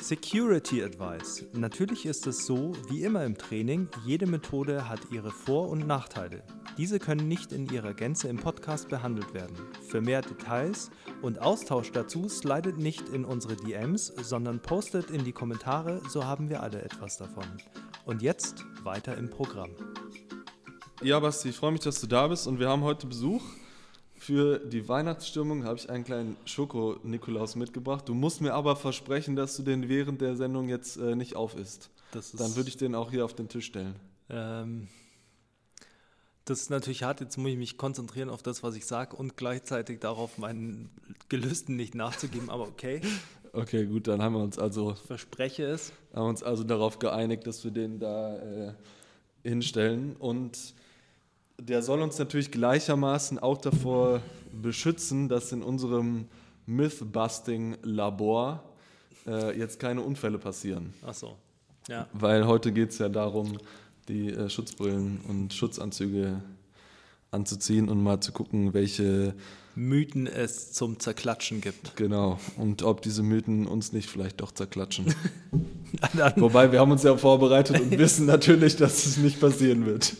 Security Advice. Natürlich ist es so, wie immer im Training, jede Methode hat ihre Vor- und Nachteile. Diese können nicht in ihrer Gänze im Podcast behandelt werden. Für mehr Details und Austausch dazu slidet nicht in unsere DMs, sondern postet in die Kommentare, so haben wir alle etwas davon. Und jetzt weiter im Programm. Ja, Basti, ich freue mich, dass du da bist und wir haben heute Besuch. Für die Weihnachtsstimmung habe ich einen kleinen Schoko-Nikolaus mitgebracht. Du musst mir aber versprechen, dass du den während der Sendung jetzt äh, nicht aufisst. Dann würde ich den auch hier auf den Tisch stellen. Ähm, das ist natürlich hart. Jetzt muss ich mich konzentrieren auf das, was ich sage und gleichzeitig darauf, meinen Gelüsten nicht nachzugeben. Aber okay. Okay, gut, dann haben wir uns also. Ich verspreche es. Haben uns also darauf geeinigt, dass wir den da äh, hinstellen. Und der soll uns natürlich gleichermaßen auch davor beschützen, dass in unserem Myth-Busting-Labor äh, jetzt keine Unfälle passieren. Ach so. Ja. Weil heute geht es ja darum, die äh, Schutzbrillen und Schutzanzüge anzuziehen und mal zu gucken, welche Mythen es zum Zerklatschen gibt. Genau. Und ob diese Mythen uns nicht vielleicht doch zerklatschen. Wobei wir haben uns ja vorbereitet und wissen natürlich, dass es nicht passieren wird.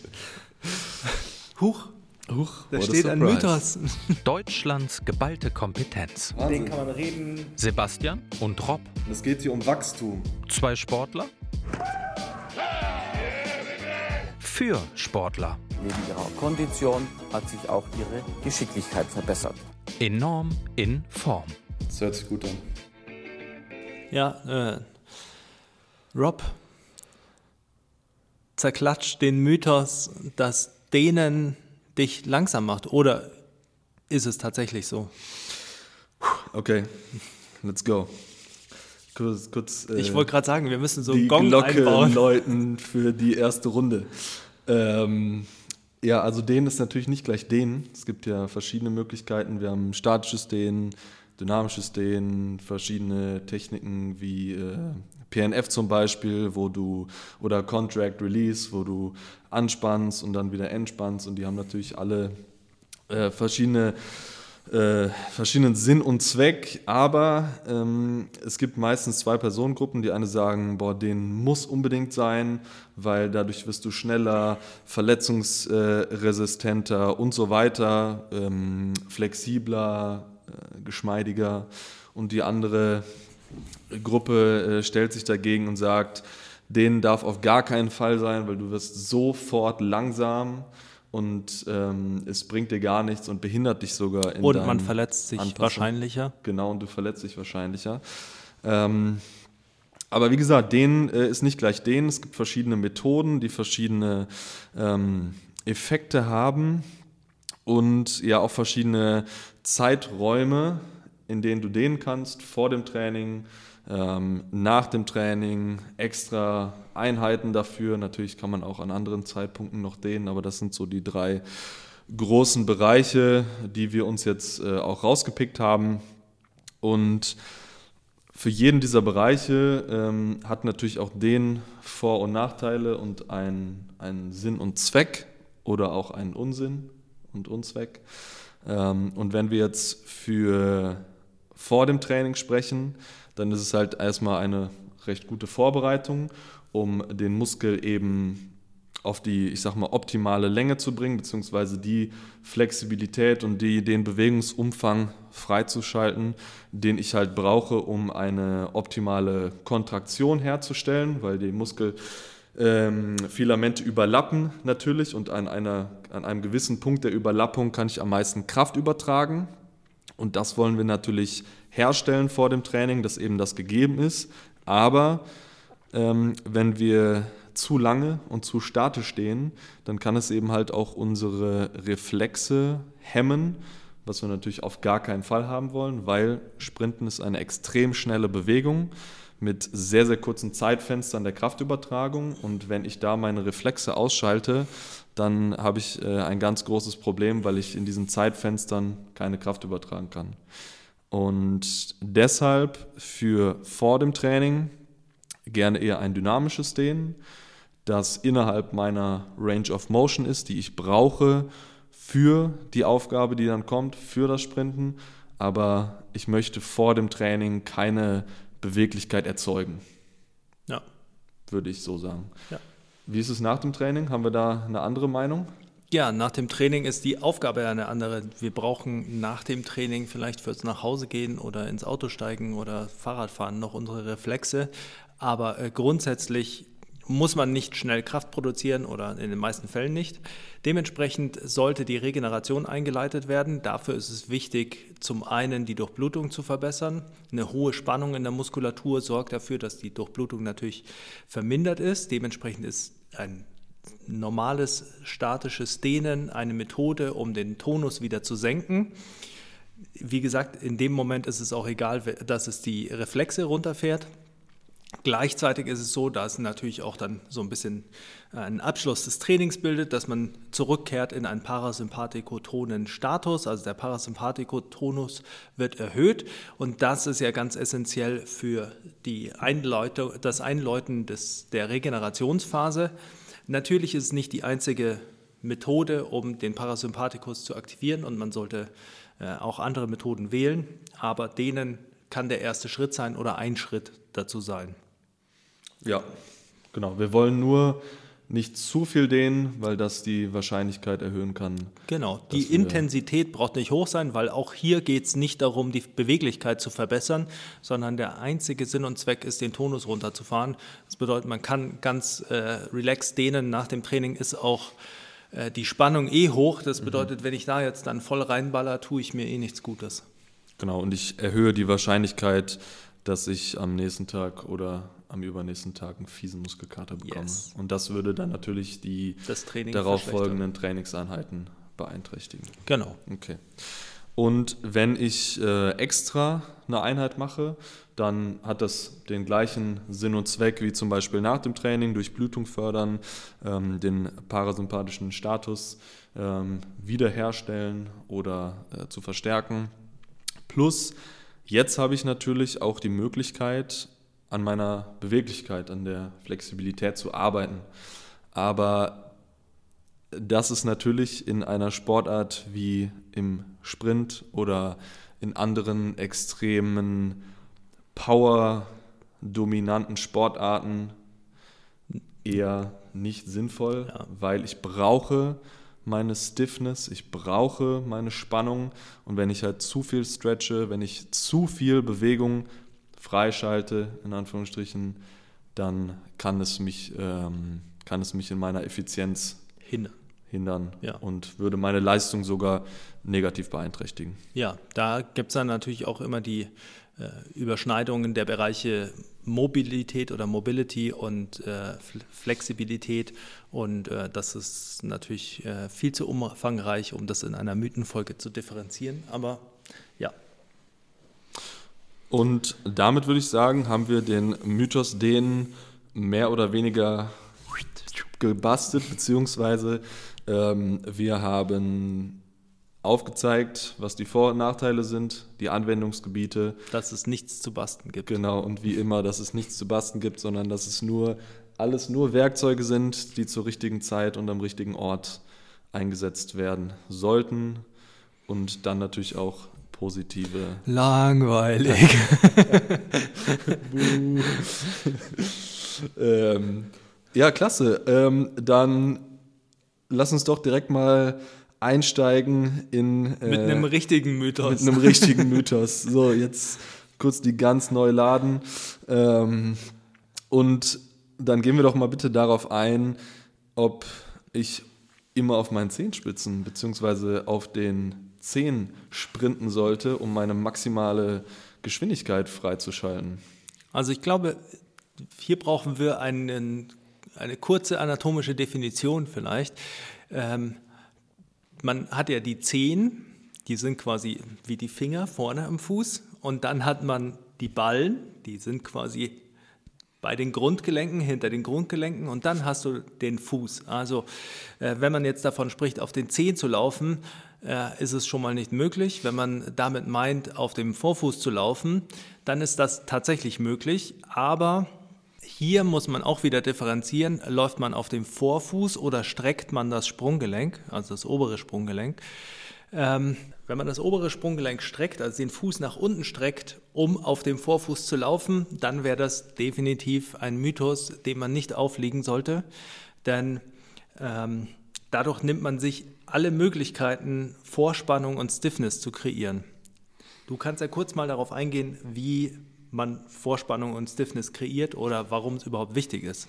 Huch. Huch, Da steht ein Mythos. Deutschlands geballte Kompetenz. Den kann man reden. Sebastian und Rob, Es geht hier um Wachstum. zwei Sportler. Für Sportler. Neben ihrer Kondition hat sich auch ihre Geschicklichkeit verbessert. Enorm in Form. Das hört sich gut an. Ja, äh, Rob zerklatscht den Mythos, dass denen dich langsam macht. Oder ist es tatsächlich so? Okay, let's go. Kurz, kurz äh, Ich wollte gerade sagen, wir müssen so einen Gong Glocke einbauen. läuten für die erste Runde. Ähm, ja, also Dehnen ist natürlich nicht gleich Dehnen. Es gibt ja verschiedene Möglichkeiten. Wir haben statisches Dehnen, dynamisches Dehnen, verschiedene Techniken wie äh, PNF zum Beispiel, wo du oder Contract Release, wo du anspannst und dann wieder entspannst und die haben natürlich alle äh, verschiedene äh, verschiedenen Sinn und Zweck, aber ähm, es gibt meistens zwei Personengruppen. Die eine sagen, boah, den muss unbedingt sein, weil dadurch wirst du schneller, verletzungsresistenter und so weiter, ähm, flexibler, äh, geschmeidiger. Und die andere Gruppe äh, stellt sich dagegen und sagt, den darf auf gar keinen Fall sein, weil du wirst sofort langsam und ähm, es bringt dir gar nichts und behindert dich sogar in Und man verletzt sich Anpassen. wahrscheinlicher. Genau, und du verletzt dich wahrscheinlicher. Ähm, aber wie gesagt, den äh, ist nicht gleich den. Es gibt verschiedene Methoden, die verschiedene ähm, Effekte haben und ja auch verschiedene Zeiträume, in denen du dehnen kannst, vor dem Training, ähm, nach dem Training, extra Einheiten dafür. Natürlich kann man auch an anderen Zeitpunkten noch dehnen, aber das sind so die drei großen Bereiche, die wir uns jetzt äh, auch rausgepickt haben. Und für jeden dieser Bereiche ähm, hat natürlich auch den Vor- und Nachteile und einen, Sinn und Zweck oder auch einen Unsinn und Unzweck. Ähm, und wenn wir jetzt für vor dem Training sprechen, dann ist es halt erstmal eine recht gute Vorbereitung, um den Muskel eben auf die, ich sag mal, optimale Länge zu bringen, beziehungsweise die Flexibilität und die, den Bewegungsumfang freizuschalten, den ich halt brauche, um eine optimale Kontraktion herzustellen, weil die Muskel ähm, Filamente überlappen natürlich und an, einer, an einem gewissen Punkt der Überlappung kann ich am meisten Kraft übertragen. Und das wollen wir natürlich herstellen vor dem Training, dass eben das gegeben ist. Aber ähm, wenn wir zu lange und zu statisch stehen, dann kann es eben halt auch unsere Reflexe hemmen, was wir natürlich auf gar keinen Fall haben wollen, weil Sprinten ist eine extrem schnelle Bewegung mit sehr, sehr kurzen Zeitfenstern der Kraftübertragung. Und wenn ich da meine Reflexe ausschalte, dann habe ich äh, ein ganz großes Problem, weil ich in diesen Zeitfenstern keine Kraft übertragen kann. Und deshalb für vor dem Training gerne eher ein dynamisches Dehnen, das innerhalb meiner Range of Motion ist, die ich brauche für die Aufgabe, die dann kommt, für das Sprinten. Aber ich möchte vor dem Training keine Beweglichkeit erzeugen, Ja. würde ich so sagen. Ja. Wie ist es nach dem Training? Haben wir da eine andere Meinung? Ja, nach dem Training ist die Aufgabe ja eine andere. Wir brauchen nach dem Training vielleicht fürs Nachhausegehen oder ins Auto steigen oder Fahrradfahren noch unsere Reflexe. Aber äh, grundsätzlich muss man nicht schnell Kraft produzieren oder in den meisten Fällen nicht. Dementsprechend sollte die Regeneration eingeleitet werden. Dafür ist es wichtig, zum einen die Durchblutung zu verbessern. Eine hohe Spannung in der Muskulatur sorgt dafür, dass die Durchblutung natürlich vermindert ist. Dementsprechend ist ein normales statisches Dehnen eine Methode, um den Tonus wieder zu senken. Wie gesagt, in dem Moment ist es auch egal, dass es die Reflexe runterfährt. Gleichzeitig ist es so, dass natürlich auch dann so ein bisschen einen Abschluss des Trainings bildet, dass man zurückkehrt in einen parasympathikotonen Status. Also der Parasympathikotonus wird erhöht und das ist ja ganz essentiell für die Einleitung, das Einläuten des, der Regenerationsphase. Natürlich ist es nicht die einzige Methode, um den Parasympathikus zu aktivieren und man sollte äh, auch andere Methoden wählen, aber denen kann der erste Schritt sein oder ein Schritt dazu sein. Ja, genau. Wir wollen nur nicht zu viel dehnen, weil das die Wahrscheinlichkeit erhöhen kann. Genau, die Intensität braucht nicht hoch sein, weil auch hier geht es nicht darum, die Beweglichkeit zu verbessern, sondern der einzige Sinn und Zweck ist, den Tonus runterzufahren. Das bedeutet, man kann ganz äh, relaxed dehnen. Nach dem Training ist auch äh, die Spannung eh hoch. Das bedeutet, mhm. wenn ich da jetzt dann voll reinballer, tue ich mir eh nichts Gutes. Genau, und ich erhöhe die Wahrscheinlichkeit, dass ich am nächsten Tag oder am übernächsten Tag einen fiesen Muskelkater bekomme. Yes. Und das würde dann natürlich die darauf folgenden Trainingseinheiten beeinträchtigen. Genau. Okay. Und wenn ich äh, extra eine Einheit mache, dann hat das den gleichen Sinn und Zweck wie zum Beispiel nach dem Training, durch Blutung fördern, ähm, den parasympathischen Status ähm, wiederherstellen oder äh, zu verstärken. Plus, jetzt habe ich natürlich auch die Möglichkeit, an meiner Beweglichkeit, an der Flexibilität zu arbeiten. Aber das ist natürlich in einer Sportart wie im Sprint oder in anderen extremen Power-dominanten Sportarten eher nicht sinnvoll, ja. weil ich brauche meine Stiffness, ich brauche meine Spannung und wenn ich halt zu viel stretche, wenn ich zu viel Bewegung freischalte, in Anführungsstrichen, dann kann es mich, ähm, kann es mich in meiner Effizienz hindern, hindern ja. und würde meine Leistung sogar negativ beeinträchtigen. Ja, da gibt es dann natürlich auch immer die äh, Überschneidungen der Bereiche Mobilität oder Mobility und äh, Flexibilität. Und äh, das ist natürlich äh, viel zu umfangreich, um das in einer Mythenfolge zu differenzieren. Aber ja, und damit würde ich sagen, haben wir den Mythos den mehr oder weniger gebastelt, beziehungsweise ähm, wir haben aufgezeigt, was die Vor- und Nachteile sind, die Anwendungsgebiete. Dass es nichts zu basteln gibt. Genau, und wie immer, dass es nichts zu basteln gibt, sondern dass es nur alles nur Werkzeuge sind, die zur richtigen Zeit und am richtigen Ort eingesetzt werden sollten und dann natürlich auch positive. Langweilig. ähm, ja, klasse. Ähm, dann lass uns doch direkt mal einsteigen in. Äh, mit einem richtigen Mythos. Mit einem richtigen Mythos. So, jetzt kurz die ganz neu laden. Ähm, und dann gehen wir doch mal bitte darauf ein, ob ich immer auf meinen Zehenspitzen beziehungsweise auf den 10 sprinten sollte, um meine maximale Geschwindigkeit freizuschalten? Also ich glaube, hier brauchen wir einen, eine kurze anatomische Definition vielleicht. Ähm, man hat ja die Zehen, die sind quasi wie die Finger vorne am Fuß und dann hat man die Ballen, die sind quasi bei den Grundgelenken, hinter den Grundgelenken und dann hast du den Fuß. Also äh, wenn man jetzt davon spricht, auf den Zehen zu laufen, äh, ist es schon mal nicht möglich. Wenn man damit meint, auf dem Vorfuß zu laufen, dann ist das tatsächlich möglich. Aber hier muss man auch wieder differenzieren, läuft man auf dem Vorfuß oder streckt man das Sprunggelenk, also das obere Sprunggelenk. Ähm, wenn man das obere Sprunggelenk streckt, also den Fuß nach unten streckt, um auf dem Vorfuß zu laufen, dann wäre das definitiv ein Mythos, den man nicht aufliegen sollte. Denn ähm, dadurch nimmt man sich alle Möglichkeiten, Vorspannung und Stiffness zu kreieren. Du kannst ja kurz mal darauf eingehen, wie man Vorspannung und Stiffness kreiert oder warum es überhaupt wichtig ist.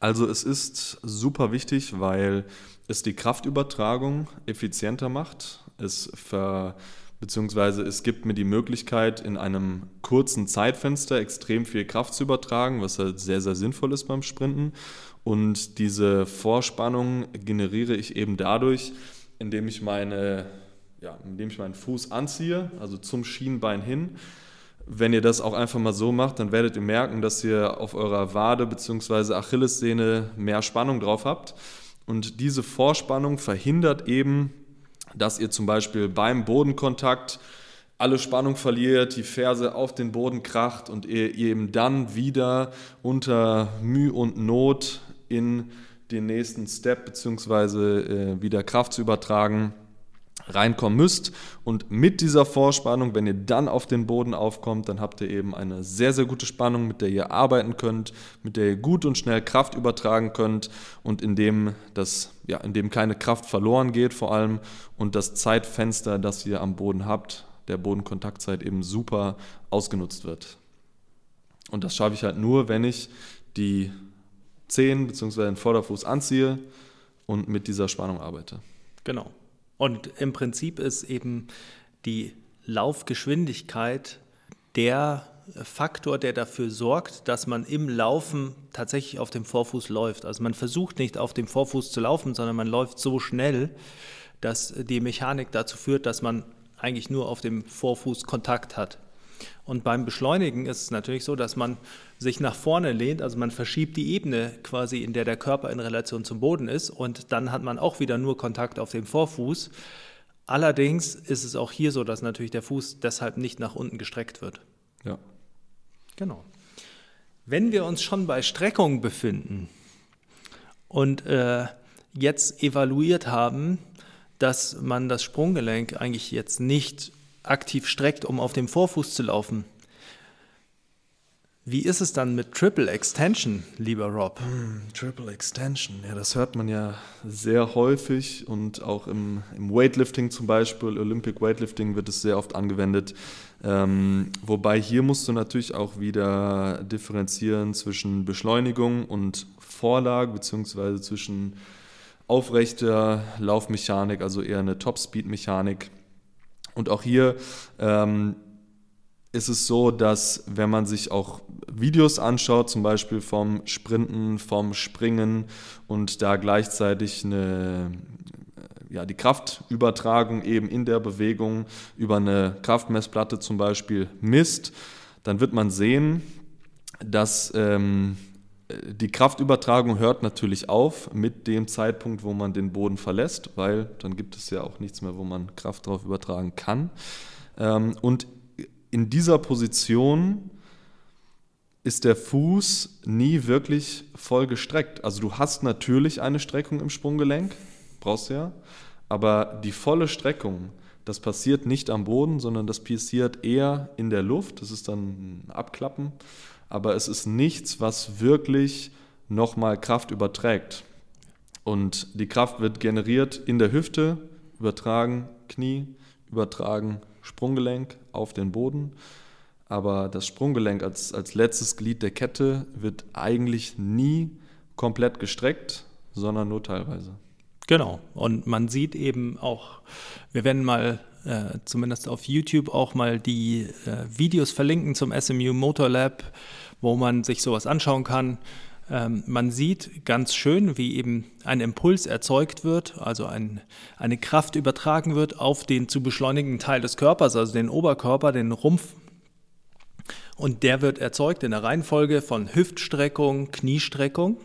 Also es ist super wichtig, weil es die Kraftübertragung effizienter macht. Es ver beziehungsweise es gibt mir die Möglichkeit, in einem kurzen Zeitfenster extrem viel Kraft zu übertragen, was halt sehr, sehr sinnvoll ist beim Sprinten. Und diese Vorspannung generiere ich eben dadurch, indem ich meine, ja, indem ich meinen Fuß anziehe, also zum Schienbein hin wenn ihr das auch einfach mal so macht, dann werdet ihr merken, dass ihr auf eurer Wade bzw. Achillessehne mehr Spannung drauf habt. Und diese Vorspannung verhindert eben, dass ihr zum Beispiel beim Bodenkontakt alle Spannung verliert, die Ferse auf den Boden kracht und ihr eben dann wieder unter Mühe und Not in den nächsten Step bzw. Äh, wieder Kraft zu übertragen reinkommen müsst. Und mit dieser Vorspannung, wenn ihr dann auf den Boden aufkommt, dann habt ihr eben eine sehr, sehr gute Spannung, mit der ihr arbeiten könnt, mit der ihr gut und schnell Kraft übertragen könnt und in dem, das, ja, in dem keine Kraft verloren geht vor allem und das Zeitfenster, das ihr am Boden habt, der Bodenkontaktzeit eben super ausgenutzt wird. Und das schaffe ich halt nur, wenn ich die Zehen bzw. den Vorderfuß anziehe und mit dieser Spannung arbeite. Genau. Und im Prinzip ist eben die Laufgeschwindigkeit der Faktor, der dafür sorgt, dass man im Laufen tatsächlich auf dem Vorfuß läuft. Also man versucht nicht auf dem Vorfuß zu laufen, sondern man läuft so schnell, dass die Mechanik dazu führt, dass man eigentlich nur auf dem Vorfuß Kontakt hat. Und beim Beschleunigen ist es natürlich so, dass man sich nach vorne lehnt, also man verschiebt die Ebene quasi, in der der Körper in Relation zum Boden ist und dann hat man auch wieder nur Kontakt auf dem Vorfuß. Allerdings ist es auch hier so, dass natürlich der Fuß deshalb nicht nach unten gestreckt wird. Ja. Genau. Wenn wir uns schon bei Streckung befinden und äh, jetzt evaluiert haben, dass man das Sprunggelenk eigentlich jetzt nicht aktiv streckt, um auf dem Vorfuß zu laufen. Wie ist es dann mit Triple Extension, lieber Rob? Hm, Triple Extension, ja, das hört man ja sehr häufig und auch im, im Weightlifting zum Beispiel, Olympic Weightlifting wird es sehr oft angewendet. Ähm, wobei hier musst du natürlich auch wieder differenzieren zwischen Beschleunigung und Vorlage, beziehungsweise zwischen aufrechter Laufmechanik, also eher eine Top-Speed-Mechanik und auch hier ähm, ist es so, dass wenn man sich auch Videos anschaut, zum Beispiel vom Sprinten, vom Springen und da gleichzeitig eine, äh, ja, die Kraftübertragung eben in der Bewegung über eine Kraftmessplatte zum Beispiel misst, dann wird man sehen, dass ähm, die Kraftübertragung hört natürlich auf mit dem Zeitpunkt, wo man den Boden verlässt, weil dann gibt es ja auch nichts mehr, wo man Kraft drauf übertragen kann. Ähm, und in dieser Position ist der Fuß nie wirklich voll gestreckt. Also du hast natürlich eine Streckung im Sprunggelenk, brauchst du ja, aber die volle Streckung, das passiert nicht am Boden, sondern das passiert eher in der Luft. Das ist dann ein Abklappen aber es ist nichts, was wirklich nochmal Kraft überträgt. Und die Kraft wird generiert in der Hüfte, übertragen Knie, übertragen Sprunggelenk auf den Boden. Aber das Sprunggelenk als, als letztes Glied der Kette wird eigentlich nie komplett gestreckt, sondern nur teilweise. Genau. Und man sieht eben auch, wir werden mal äh, zumindest auf YouTube auch mal die äh, Videos verlinken zum SMU Motor Lab, wo man sich sowas anschauen kann. Ähm, man sieht ganz schön, wie eben ein Impuls erzeugt wird, also ein, eine Kraft übertragen wird auf den zu beschleunigenden Teil des Körpers, also den Oberkörper, den Rumpf. Und der wird erzeugt in der Reihenfolge von Hüftstreckung, Kniestreckung.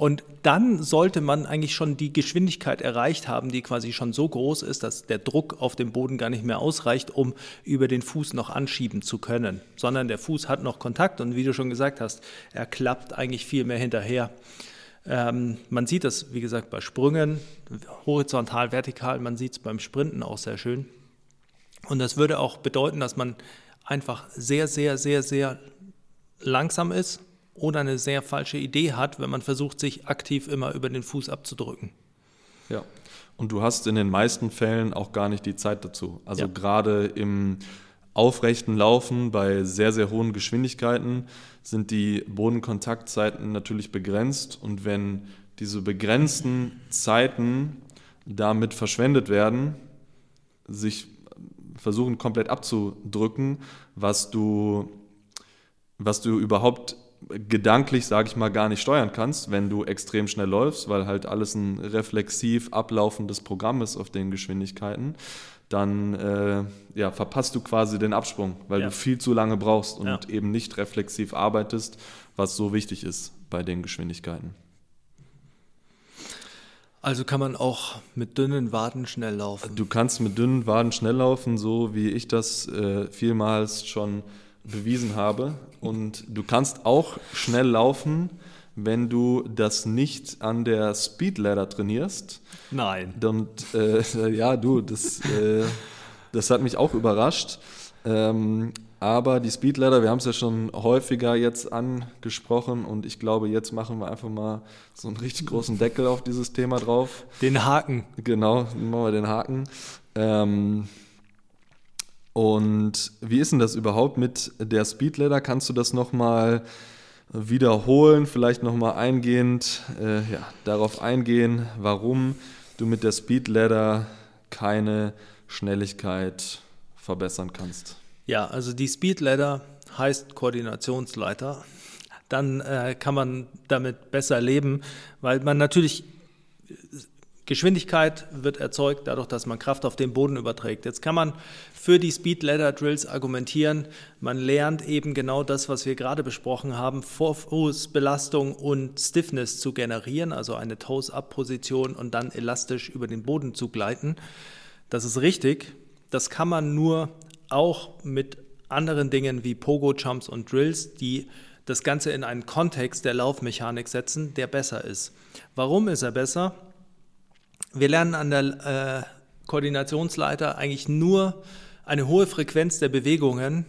Und dann sollte man eigentlich schon die Geschwindigkeit erreicht haben, die quasi schon so groß ist, dass der Druck auf dem Boden gar nicht mehr ausreicht, um über den Fuß noch anschieben zu können, sondern der Fuß hat noch Kontakt und wie du schon gesagt hast, er klappt eigentlich viel mehr hinterher. Ähm, man sieht das, wie gesagt, bei Sprüngen, horizontal, vertikal, man sieht es beim Sprinten auch sehr schön. Und das würde auch bedeuten, dass man einfach sehr, sehr, sehr, sehr langsam ist oder eine sehr falsche Idee hat, wenn man versucht, sich aktiv immer über den Fuß abzudrücken. Ja. Und du hast in den meisten Fällen auch gar nicht die Zeit dazu. Also ja. gerade im aufrechten Laufen bei sehr, sehr hohen Geschwindigkeiten sind die Bodenkontaktzeiten natürlich begrenzt. Und wenn diese begrenzten Zeiten damit verschwendet werden, sich versuchen komplett abzudrücken, was du, was du überhaupt gedanklich, sage ich mal, gar nicht steuern kannst, wenn du extrem schnell läufst, weil halt alles ein reflexiv ablaufendes Programm ist auf den Geschwindigkeiten, dann äh, ja, verpasst du quasi den Absprung, weil ja. du viel zu lange brauchst und ja. eben nicht reflexiv arbeitest, was so wichtig ist bei den Geschwindigkeiten. Also kann man auch mit dünnen Waden schnell laufen. Du kannst mit dünnen Waden schnell laufen, so wie ich das äh, vielmals schon bewiesen habe. Und du kannst auch schnell laufen, wenn du das nicht an der Speedladder trainierst. Nein. Und äh, ja, du, das, äh, das hat mich auch überrascht. Ähm, aber die Speedladder, wir haben es ja schon häufiger jetzt angesprochen und ich glaube, jetzt machen wir einfach mal so einen richtig großen Deckel auf dieses Thema drauf. Den Haken. Genau, machen wir den Haken. Ähm, und wie ist denn das überhaupt mit der Speedladder? Kannst du das nochmal wiederholen, vielleicht nochmal eingehend äh, ja, darauf eingehen, warum du mit der Speedladder keine Schnelligkeit verbessern kannst? Ja, also die Speedladder heißt Koordinationsleiter. Dann äh, kann man damit besser leben, weil man natürlich Geschwindigkeit wird erzeugt dadurch, dass man Kraft auf den Boden überträgt. Jetzt kann man für die Speed Ladder Drills argumentieren. Man lernt eben genau das, was wir gerade besprochen haben, Vorfußbelastung und Stiffness zu generieren, also eine Toes-Up-Position und dann elastisch über den Boden zu gleiten. Das ist richtig. Das kann man nur auch mit anderen Dingen wie Pogo-Jumps und Drills, die das Ganze in einen Kontext der Laufmechanik setzen, der besser ist. Warum ist er besser? Wir lernen an der äh, Koordinationsleiter eigentlich nur eine hohe Frequenz der Bewegungen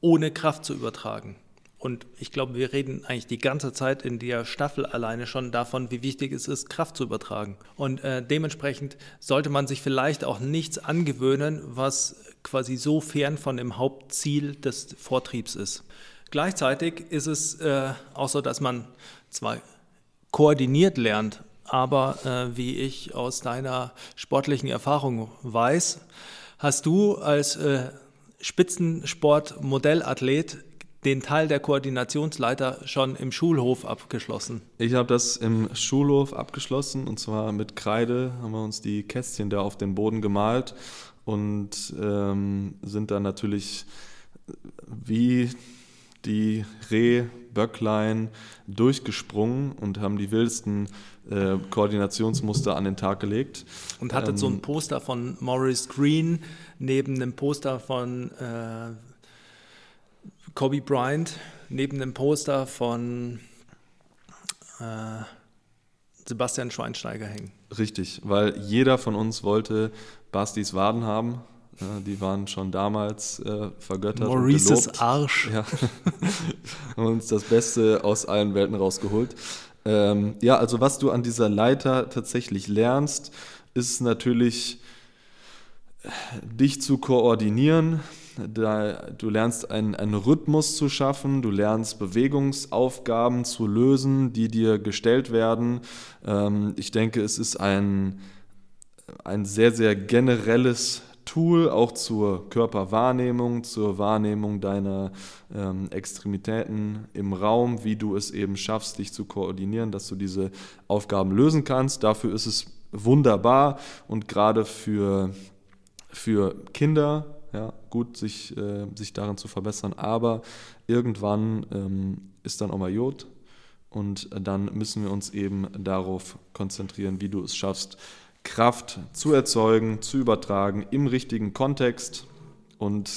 ohne Kraft zu übertragen. Und ich glaube, wir reden eigentlich die ganze Zeit in der Staffel alleine schon davon, wie wichtig es ist, Kraft zu übertragen. Und äh, dementsprechend sollte man sich vielleicht auch nichts angewöhnen, was quasi so fern von dem Hauptziel des Vortriebs ist. Gleichzeitig ist es äh, auch so, dass man zwar koordiniert lernt, aber äh, wie ich aus deiner sportlichen Erfahrung weiß, hast du als äh, Spitzensport-Modellathlet den Teil der Koordinationsleiter schon im Schulhof abgeschlossen. Ich habe das im Schulhof abgeschlossen und zwar mit Kreide haben wir uns die Kästchen da auf den Boden gemalt und ähm, sind dann natürlich wie die Rehböcklein durchgesprungen und haben die wildesten äh, Koordinationsmuster an den Tag gelegt. Und hattet ähm, so ein ähm, Poster von Maurice Green neben einem Poster von äh, Kobe Bryant, neben einem Poster von äh, Sebastian Schweinsteiger hängen. Richtig, weil jeder von uns wollte Bastis Waden haben ja, die waren schon damals äh, vergöttert. Maurices und Arsch. Ja. haben uns das Beste aus allen Welten rausgeholt. Ähm, ja, also was du an dieser Leiter tatsächlich lernst, ist natürlich dich zu koordinieren. Da, du lernst einen, einen Rhythmus zu schaffen, du lernst Bewegungsaufgaben zu lösen, die dir gestellt werden. Ähm, ich denke, es ist ein, ein sehr, sehr generelles Tool auch zur Körperwahrnehmung, zur Wahrnehmung deiner ähm, Extremitäten im Raum, wie du es eben schaffst, dich zu koordinieren, dass du diese Aufgaben lösen kannst. Dafür ist es wunderbar und gerade für, für Kinder ja, gut, sich, äh, sich darin zu verbessern. Aber irgendwann ähm, ist dann auch mal Jod und dann müssen wir uns eben darauf konzentrieren, wie du es schaffst, Kraft zu erzeugen, zu übertragen im richtigen Kontext. Und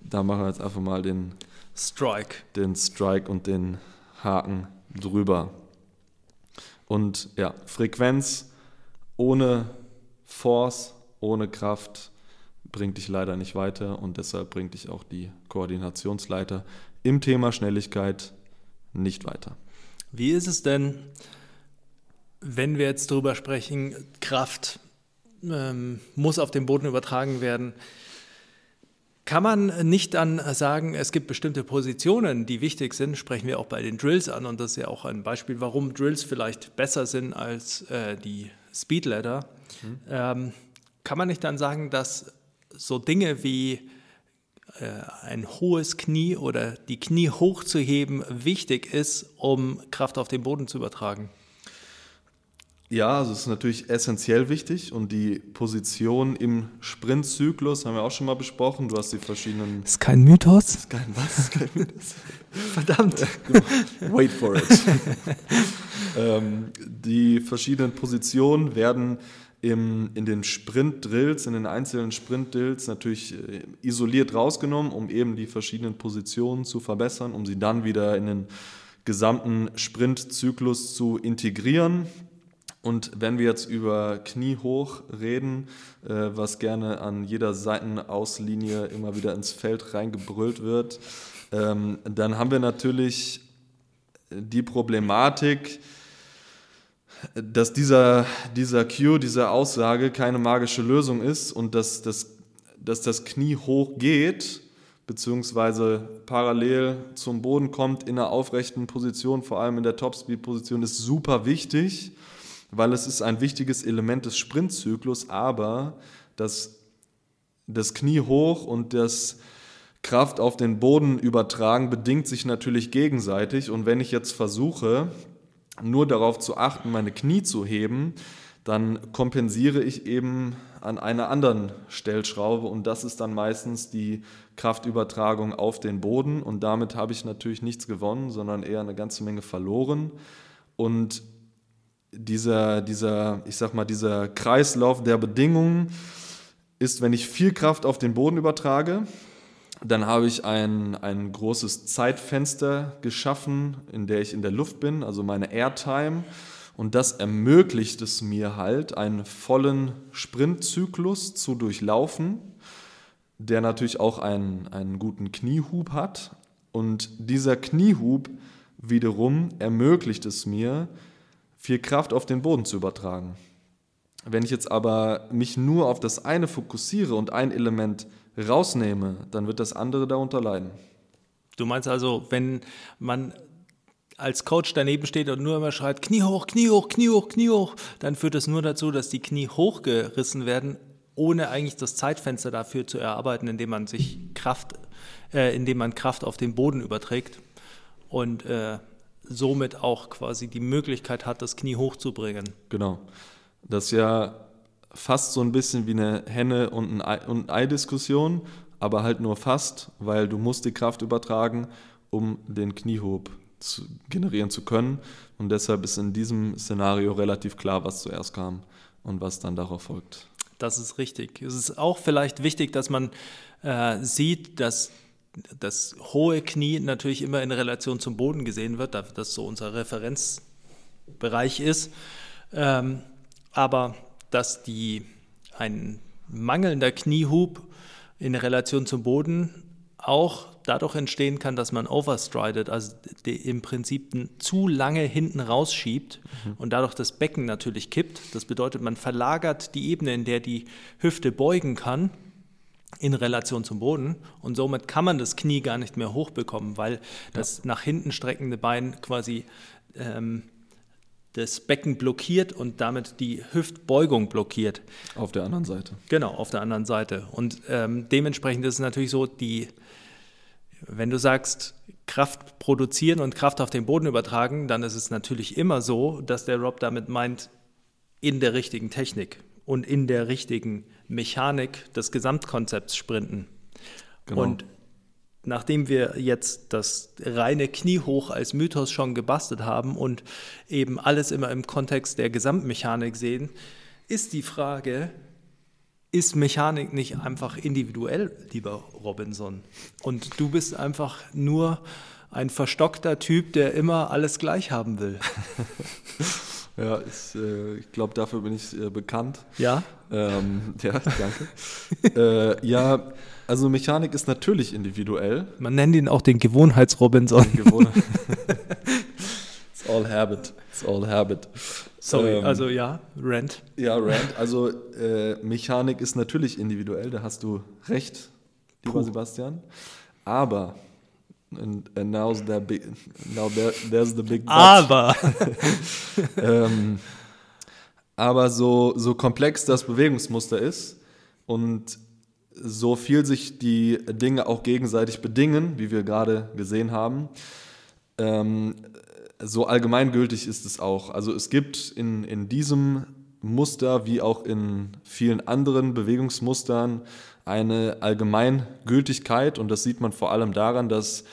da machen wir jetzt einfach mal den Strike, den Strike und den Haken drüber. Und ja, Frequenz ohne Force, ohne Kraft bringt dich leider nicht weiter und deshalb bringt dich auch die Koordinationsleiter im Thema Schnelligkeit nicht weiter. Wie ist es denn, wenn wir jetzt darüber sprechen, Kraft ähm, muss auf den Boden übertragen werden? Kann man nicht dann sagen, es gibt bestimmte Positionen, die wichtig sind, sprechen wir auch bei den Drills an und das ist ja auch ein Beispiel, warum Drills vielleicht besser sind als äh, die Speedladder. Mhm. Ähm, kann man nicht dann sagen, dass so Dinge wie äh, ein hohes Knie oder die Knie hochzuheben wichtig ist, um Kraft auf den Boden zu übertragen? Ja, also es ist natürlich essentiell wichtig und die Position im Sprintzyklus haben wir auch schon mal besprochen. Du hast die verschiedenen. Ist kein Mythos? Ist kein was? Ist kein Mythos. Verdammt. Wait for it. ähm, die verschiedenen Positionen werden im, in den Sprint-Drills, in den einzelnen Sprint-Drills natürlich äh, isoliert rausgenommen, um eben die verschiedenen Positionen zu verbessern, um sie dann wieder in den gesamten Sprintzyklus zu integrieren. Und wenn wir jetzt über Knie hoch reden, äh, was gerne an jeder Seitenauslinie immer wieder ins Feld reingebrüllt wird, ähm, dann haben wir natürlich die Problematik, dass dieser, dieser Cue, diese Aussage keine magische Lösung ist und dass, dass, dass das Knie hoch geht, beziehungsweise parallel zum Boden kommt in einer aufrechten Position, vor allem in der Topspeed-Position, ist super wichtig weil es ist ein wichtiges Element des Sprintzyklus, aber das, das Knie hoch und das Kraft auf den Boden übertragen bedingt sich natürlich gegenseitig. Und wenn ich jetzt versuche, nur darauf zu achten, meine Knie zu heben, dann kompensiere ich eben an einer anderen Stellschraube und das ist dann meistens die Kraftübertragung auf den Boden und damit habe ich natürlich nichts gewonnen, sondern eher eine ganze Menge verloren. Und dieser, dieser, ich sag mal, dieser Kreislauf der Bedingungen ist, wenn ich viel Kraft auf den Boden übertrage, dann habe ich ein, ein großes Zeitfenster geschaffen, in der ich in der Luft bin, also meine Airtime. Und das ermöglicht es mir halt, einen vollen Sprintzyklus zu durchlaufen, der natürlich auch einen, einen guten Kniehub hat. Und dieser Kniehub wiederum ermöglicht es mir, viel Kraft auf den Boden zu übertragen. Wenn ich jetzt aber mich nur auf das eine fokussiere und ein Element rausnehme, dann wird das andere darunter leiden. Du meinst also, wenn man als Coach daneben steht und nur immer schreit, Knie hoch, Knie hoch, Knie hoch, Knie hoch, dann führt das nur dazu, dass die Knie hochgerissen werden, ohne eigentlich das Zeitfenster dafür zu erarbeiten, indem man sich Kraft, äh, indem man Kraft auf den Boden überträgt. Und äh, somit auch quasi die Möglichkeit hat, das Knie hochzubringen. Genau. Das ist ja fast so ein bisschen wie eine Henne- und ein Ei-Diskussion, aber halt nur fast, weil du musst die Kraft übertragen, um den Kniehob zu generieren zu können. Und deshalb ist in diesem Szenario relativ klar, was zuerst kam und was dann darauf folgt. Das ist richtig. Es ist auch vielleicht wichtig, dass man äh, sieht, dass das hohe Knie natürlich immer in Relation zum Boden gesehen wird, da das so unser Referenzbereich ist. Ähm, aber dass die, ein mangelnder Kniehub in Relation zum Boden auch dadurch entstehen kann, dass man overstridet, also im Prinzip zu lange hinten rausschiebt mhm. und dadurch das Becken natürlich kippt. Das bedeutet, man verlagert die Ebene, in der die Hüfte beugen kann, in Relation zum Boden und somit kann man das Knie gar nicht mehr hochbekommen, weil das ja. nach hinten streckende Bein quasi ähm, das Becken blockiert und damit die Hüftbeugung blockiert. Auf der anderen Seite. Genau, auf der anderen Seite. Und ähm, dementsprechend ist es natürlich so, die, wenn du sagst, Kraft produzieren und Kraft auf den Boden übertragen, dann ist es natürlich immer so, dass der Rob damit meint, in der richtigen Technik und in der richtigen Mechanik des Gesamtkonzepts sprinten. Genau. Und nachdem wir jetzt das reine Kniehoch als Mythos schon gebastelt haben und eben alles immer im Kontext der Gesamtmechanik sehen, ist die Frage, ist Mechanik nicht einfach individuell, lieber Robinson? Und du bist einfach nur ein verstockter Typ, der immer alles gleich haben will. Ja, ist, äh, ich glaube, dafür bin ich äh, bekannt. Ja? Ähm, ja, danke. äh, ja, also Mechanik ist natürlich individuell. Man nennt ihn auch den Gewohnheits-Robinson. Gewohnt. It's all habit. It's all habit. Sorry, Ähm, also ja, Rent. Ja, Rand, also äh, Mechanik ist natürlich individuell, da hast du recht, lieber Puh. Sebastian. Aber, and, and now's the big, now there, there's the big but. Aber, ähm, aber so, so komplex das Bewegungsmuster ist und so viel sich die Dinge auch gegenseitig bedingen, wie wir gerade gesehen haben, ähm, so allgemeingültig ist es auch. Also es gibt in, in diesem Muster wie auch in vielen anderen Bewegungsmustern eine Allgemeingültigkeit und das sieht man vor allem daran, dass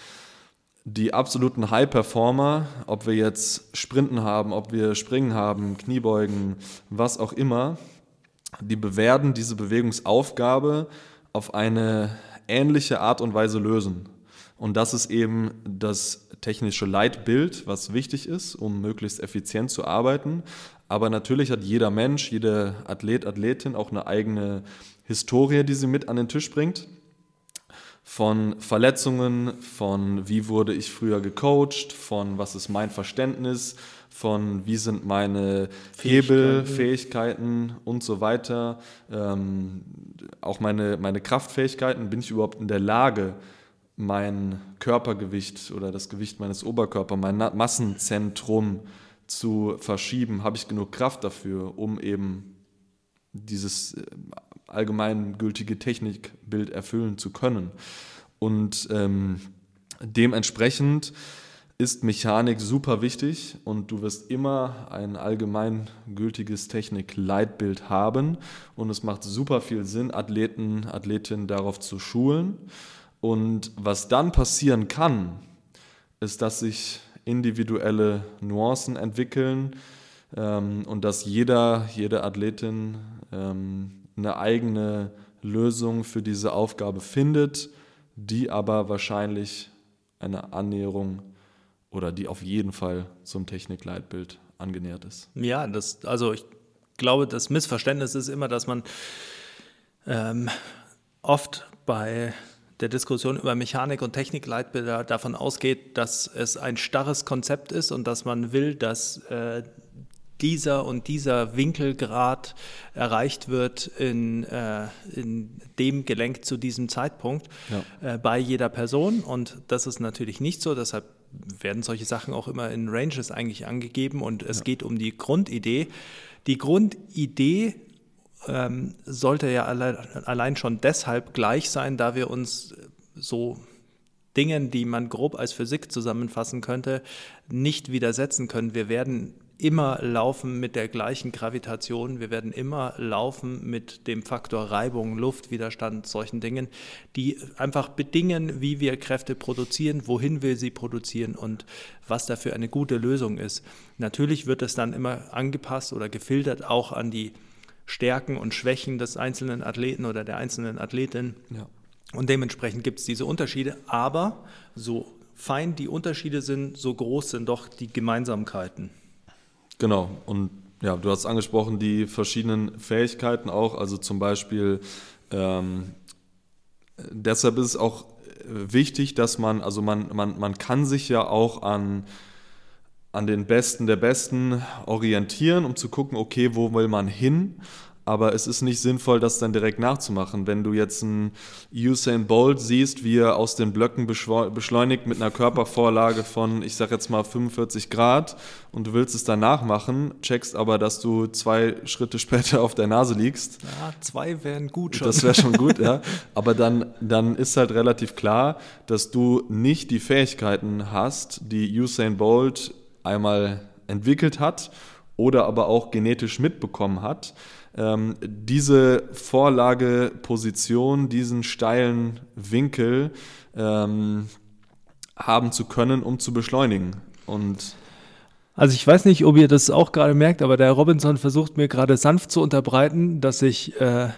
die absoluten High-Performer, ob wir jetzt Sprinten haben, ob wir Springen haben, Kniebeugen, was auch immer, die bewerten diese Bewegungsaufgabe auf eine ähnliche Art und Weise lösen. Und das ist eben das technische Leitbild, was wichtig ist, um möglichst effizient zu arbeiten. Aber natürlich hat jeder Mensch, jeder Athlet, Athletin auch eine eigene Historie, die sie mit an den Tisch bringt. Von Verletzungen, von wie wurde ich früher gecoacht, von was ist mein Verständnis, von wie sind meine Hebel, Fähigkeiten. Und so weiter, ähm, auch meine, meine Kraftfähigkeiten, bin ich überhaupt in der Lage, mein Körpergewicht oder das Gewicht meines Oberkörpers, mein Massenzentrum zu verschieben, habe ich genug Kraft dafür, um eben dieses äh, allgemeingültige Technikbild erfüllen zu können. Und ähm, dementsprechend ist Mechanik super wichtig und du wirst immer ein allgemeingültiges Technik-Leitbild haben und es macht super viel Sinn, Athleten, Athletinnen darauf zu schulen. Und was dann passieren kann, ist, dass sich individuelle Nuancen entwickeln ähm, und dass jeder, jede Athletin ähm, eine eigene Lösung für diese Aufgabe findet, die aber wahrscheinlich eine Annäherung oder die auf jeden Fall zum Technikleitbild angenähert ist. ja, das, also ich glaube, das Missverständnis ist immer, dass man ähm, oft bei der Diskussion über Mechanik und Technikleitbilder davon ausgeht, dass es ein starres Konzept ist und dass man will, dass äh, dieser und dieser Winkelgrad erreicht wird in, äh, in dem Gelenk zu diesem Zeitpunkt äh, bei jeder Person. Und das ist natürlich nicht so. Deshalb werden solche Sachen auch immer in Ranges eigentlich angegeben. Und es geht um die Grundidee. Die Grundidee ähm, sollte ja alle, allein schon deshalb gleich sein, da wir uns so Dingen, die man grob als Physik zusammenfassen könnte, nicht widersetzen können. Wir werden immer laufen mit der gleichen Gravitation, wir werden immer laufen mit dem Faktor Reibung, Luftwiderstand, solchen Dingen, die einfach bedingen, wie wir Kräfte produzieren, wohin wir sie produzieren und was dafür eine gute Lösung ist. Natürlich wird es dann immer angepasst oder gefiltert auch an die Stärken und Schwächen des einzelnen Athleten oder der einzelnen Athletin. Ja. Und dementsprechend gibt es diese Unterschiede, aber so fein die Unterschiede sind, so groß sind doch die Gemeinsamkeiten. Genau, und ja, du hast angesprochen, die verschiedenen Fähigkeiten auch, also zum Beispiel, ähm, deshalb ist es auch äh, wichtig, dass man, also man, man, man kann sich ja auch an, an den Besten der Besten orientieren, um zu gucken, okay, wo will man hin? Aber es ist nicht sinnvoll, das dann direkt nachzumachen. Wenn du jetzt einen Usain Bolt siehst, wie er aus den Blöcken beschleunigt mit einer Körpervorlage von, ich sag jetzt mal 45 Grad und du willst es dann nachmachen, checkst aber, dass du zwei Schritte später auf der Nase liegst, Ja, zwei wären gut schon. das wäre schon gut, ja. Aber dann, dann ist halt relativ klar, dass du nicht die Fähigkeiten hast, die Usain Bolt einmal entwickelt hat oder aber auch genetisch mitbekommen hat. Ähm, diese Vorlageposition, diesen steilen Winkel ähm, haben zu können, um zu beschleunigen. Und Also ich weiß nicht, ob ihr das auch gerade merkt, aber der Robinson versucht mir gerade sanft zu unterbreiten, dass ich äh,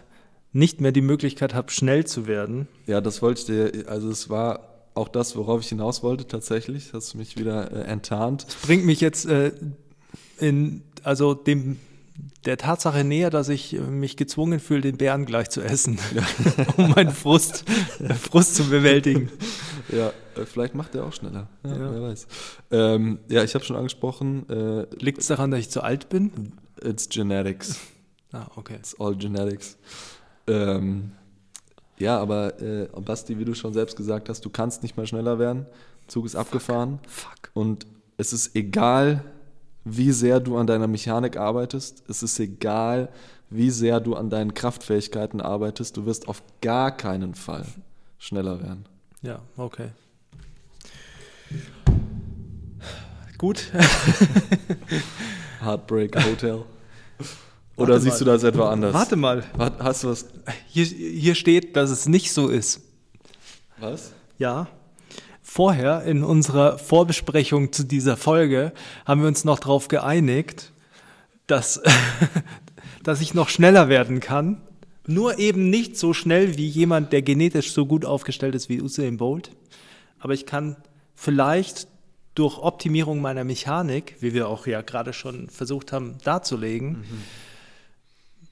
nicht mehr die Möglichkeit habe, schnell zu werden. ja, das wollte ich dir, also es war auch das, worauf ich hinaus wollte tatsächlich. Hast du mich wieder äh, enttarnt. Das bringt mich jetzt äh, in, also dem, der Tatsache näher, dass ich äh, mich gezwungen fühle, den Bären gleich zu essen, um meinen Frust, äh, Frust zu bewältigen. Ja, äh, vielleicht macht er auch schneller. Ja, Ja. Wer weiß. Ähm, ja, ich habe schon angesprochen, äh, Liegt es daran, dass ich zu alt bin? it's genetics. Ah, okay. It's all genetics. Ähm, ja, aber äh, Basti, wie du schon selbst gesagt hast, du kannst nicht mehr schneller werden. Zug ist abgefahren. Fuck. Und es ist egal, wie sehr du an deiner Mechanik arbeitest. Es ist egal, wie sehr du an deinen Kraftfähigkeiten arbeitest. Du wirst auf gar keinen Fall schneller werden. Ja, okay. Gut. Heartbreak Hotel. Oder Warte siehst mal. du das etwa anders? Warte mal. Hast du was? Hier, hier steht, dass es nicht so ist. Was? Ja. Vorher in unserer Vorbesprechung zu dieser Folge haben wir uns noch darauf geeinigt, dass, dass ich noch schneller werden kann. Nur eben nicht so schnell wie jemand, der genetisch so gut aufgestellt ist wie Usain Bolt. Aber ich kann vielleicht durch Optimierung meiner Mechanik, wie wir auch ja gerade schon versucht haben darzulegen,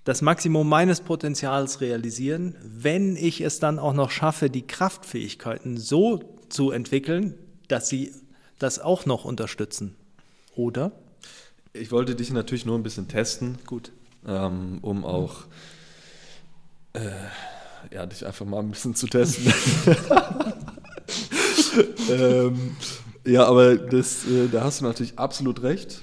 das Maximum meines Potenzials realisieren, wenn ich es dann auch noch schaffe, die Kraftfähigkeiten so zu entwickeln, dass sie das auch noch unterstützen. Oder? Ich wollte dich natürlich nur ein bisschen testen, Gut. ähm, um auch äh, ja, dich einfach mal ein bisschen zu testen. ähm, ja, aber das, äh, da hast du natürlich absolut recht.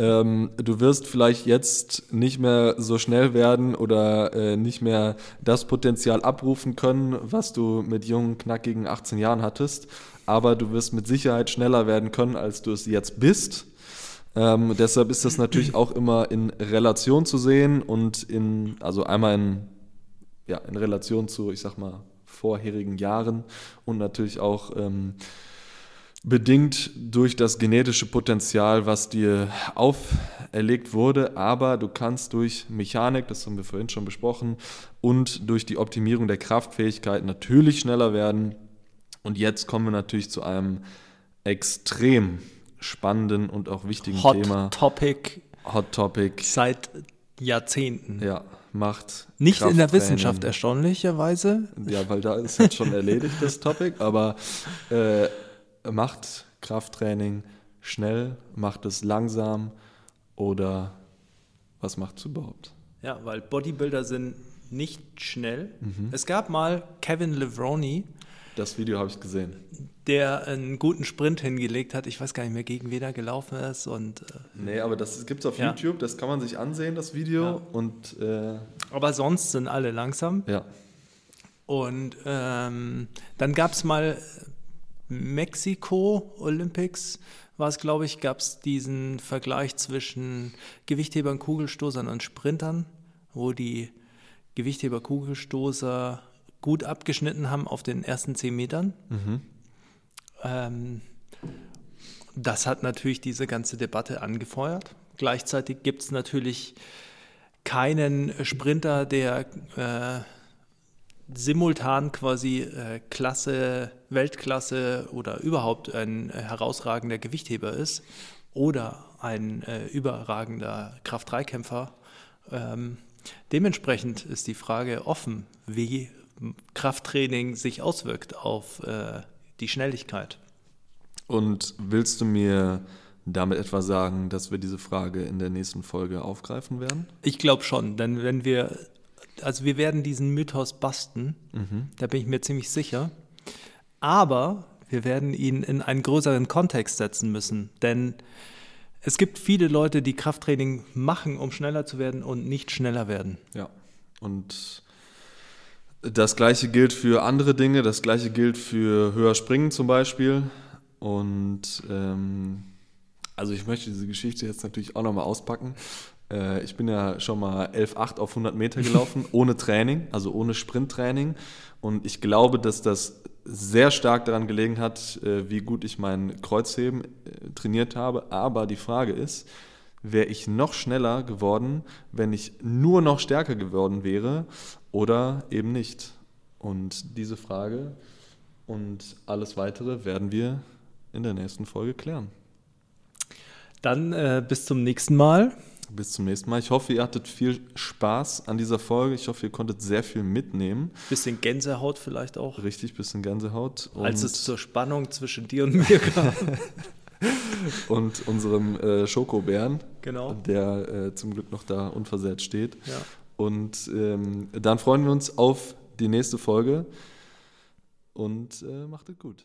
Ähm, du wirst vielleicht jetzt nicht mehr so schnell werden oder äh, nicht mehr das Potenzial abrufen können, was du mit jungen, knackigen 18 Jahren hattest. Aber du wirst mit Sicherheit schneller werden können, als du es jetzt bist. Ähm, deshalb ist das natürlich auch immer in Relation zu sehen und in, also einmal in, ja, in Relation zu, ich sag mal, vorherigen Jahren und natürlich auch ähm, bedingt durch das genetische Potenzial, was dir auferlegt wurde, aber du kannst durch Mechanik, das haben wir vorhin schon besprochen, und durch die Optimierung der Kraftfähigkeit natürlich schneller werden. Und jetzt kommen wir natürlich zu einem extrem spannenden und auch wichtigen Hot Thema. Topic Hot Topic. seit Jahrzehnten. Ja, Macht. Nicht in der. Wissenschaft erstaunlicherweise. Ja, weil da ist jetzt schon erledigt, das Topic. Aber äh, macht Krafttraining schnell, macht es langsam oder was macht es überhaupt? Ja, weil Bodybuilder sind nicht schnell. Mhm. Es gab mal Kevin Levroni, Das Video habe ich gesehen. der einen guten Sprint hingelegt hat. Ich weiß gar nicht mehr, gegen wen er gelaufen ist. Und, äh, Nee, aber das gibt es auf Ja. YouTube, das kann man sich ansehen, das Video. Ja. Und äh, aber sonst sind alle langsam. ja, Und ähm, dann gab es mal Mexiko Olympics, war es, glaube ich, gab es diesen Vergleich zwischen Gewichthebern, Kugelstoßern und Sprintern, wo die Gewichtheber, Kugelstoßer gut abgeschnitten haben auf den ersten zehn Metern. Ähm, das hat natürlich diese ganze Debatte angefeuert. Gleichzeitig gibt es natürlich keinen Sprinter, der äh, simultan quasi äh, Klasse, Weltklasse oder überhaupt ein äh, herausragender Gewichtheber ist oder ein äh, überragender Kraft-3-Kämpfer. Ähm, dementsprechend ist die Frage offen, wie Krafttraining sich auswirkt auf äh, die Schnelligkeit. Und willst du mir damit etwa sagen, dass wir diese Frage in der nächsten Folge aufgreifen werden? Ich glaube schon, denn wenn wir, also wir werden diesen Mythos basten, da bin ich mir ziemlich sicher. Aber wir werden ihn in einen größeren Kontext setzen müssen, denn es gibt viele Leute, die Krafttraining machen, um schneller zu werden und nicht schneller werden. Ja. Und das gleiche gilt für andere Dinge, das gleiche gilt für höher springen zum Beispiel. Und ähm, also ich möchte diese Geschichte jetzt natürlich auch nochmal auspacken. Äh, ich bin ja schon mal 11,8 auf 100 Meter gelaufen, ohne Training, also ohne Sprinttraining. Und ich glaube, dass das sehr stark daran gelegen hat, äh, wie gut ich mein Kreuzheben äh, trainiert habe. Aber die Frage ist, wäre ich noch schneller geworden, wenn ich nur noch stärker geworden wäre oder eben nicht? Und diese Frage und alles weitere werden wir in der nächsten Folge klären. Dann äh, bis zum nächsten Mal. Bis zum nächsten Mal. Ich hoffe, ihr hattet viel Spaß an dieser Folge. Ich hoffe, ihr konntet sehr viel mitnehmen. Bisschen Gänsehaut vielleicht auch. Richtig, bisschen Gänsehaut. als es zur Spannung zwischen dir und mir kam. und unserem äh, Schokobären, Genau. der äh, zum Glück noch da unversehrt steht. Ja. Und ähm, dann freuen wir uns auf die nächste Folge und äh, macht es gut.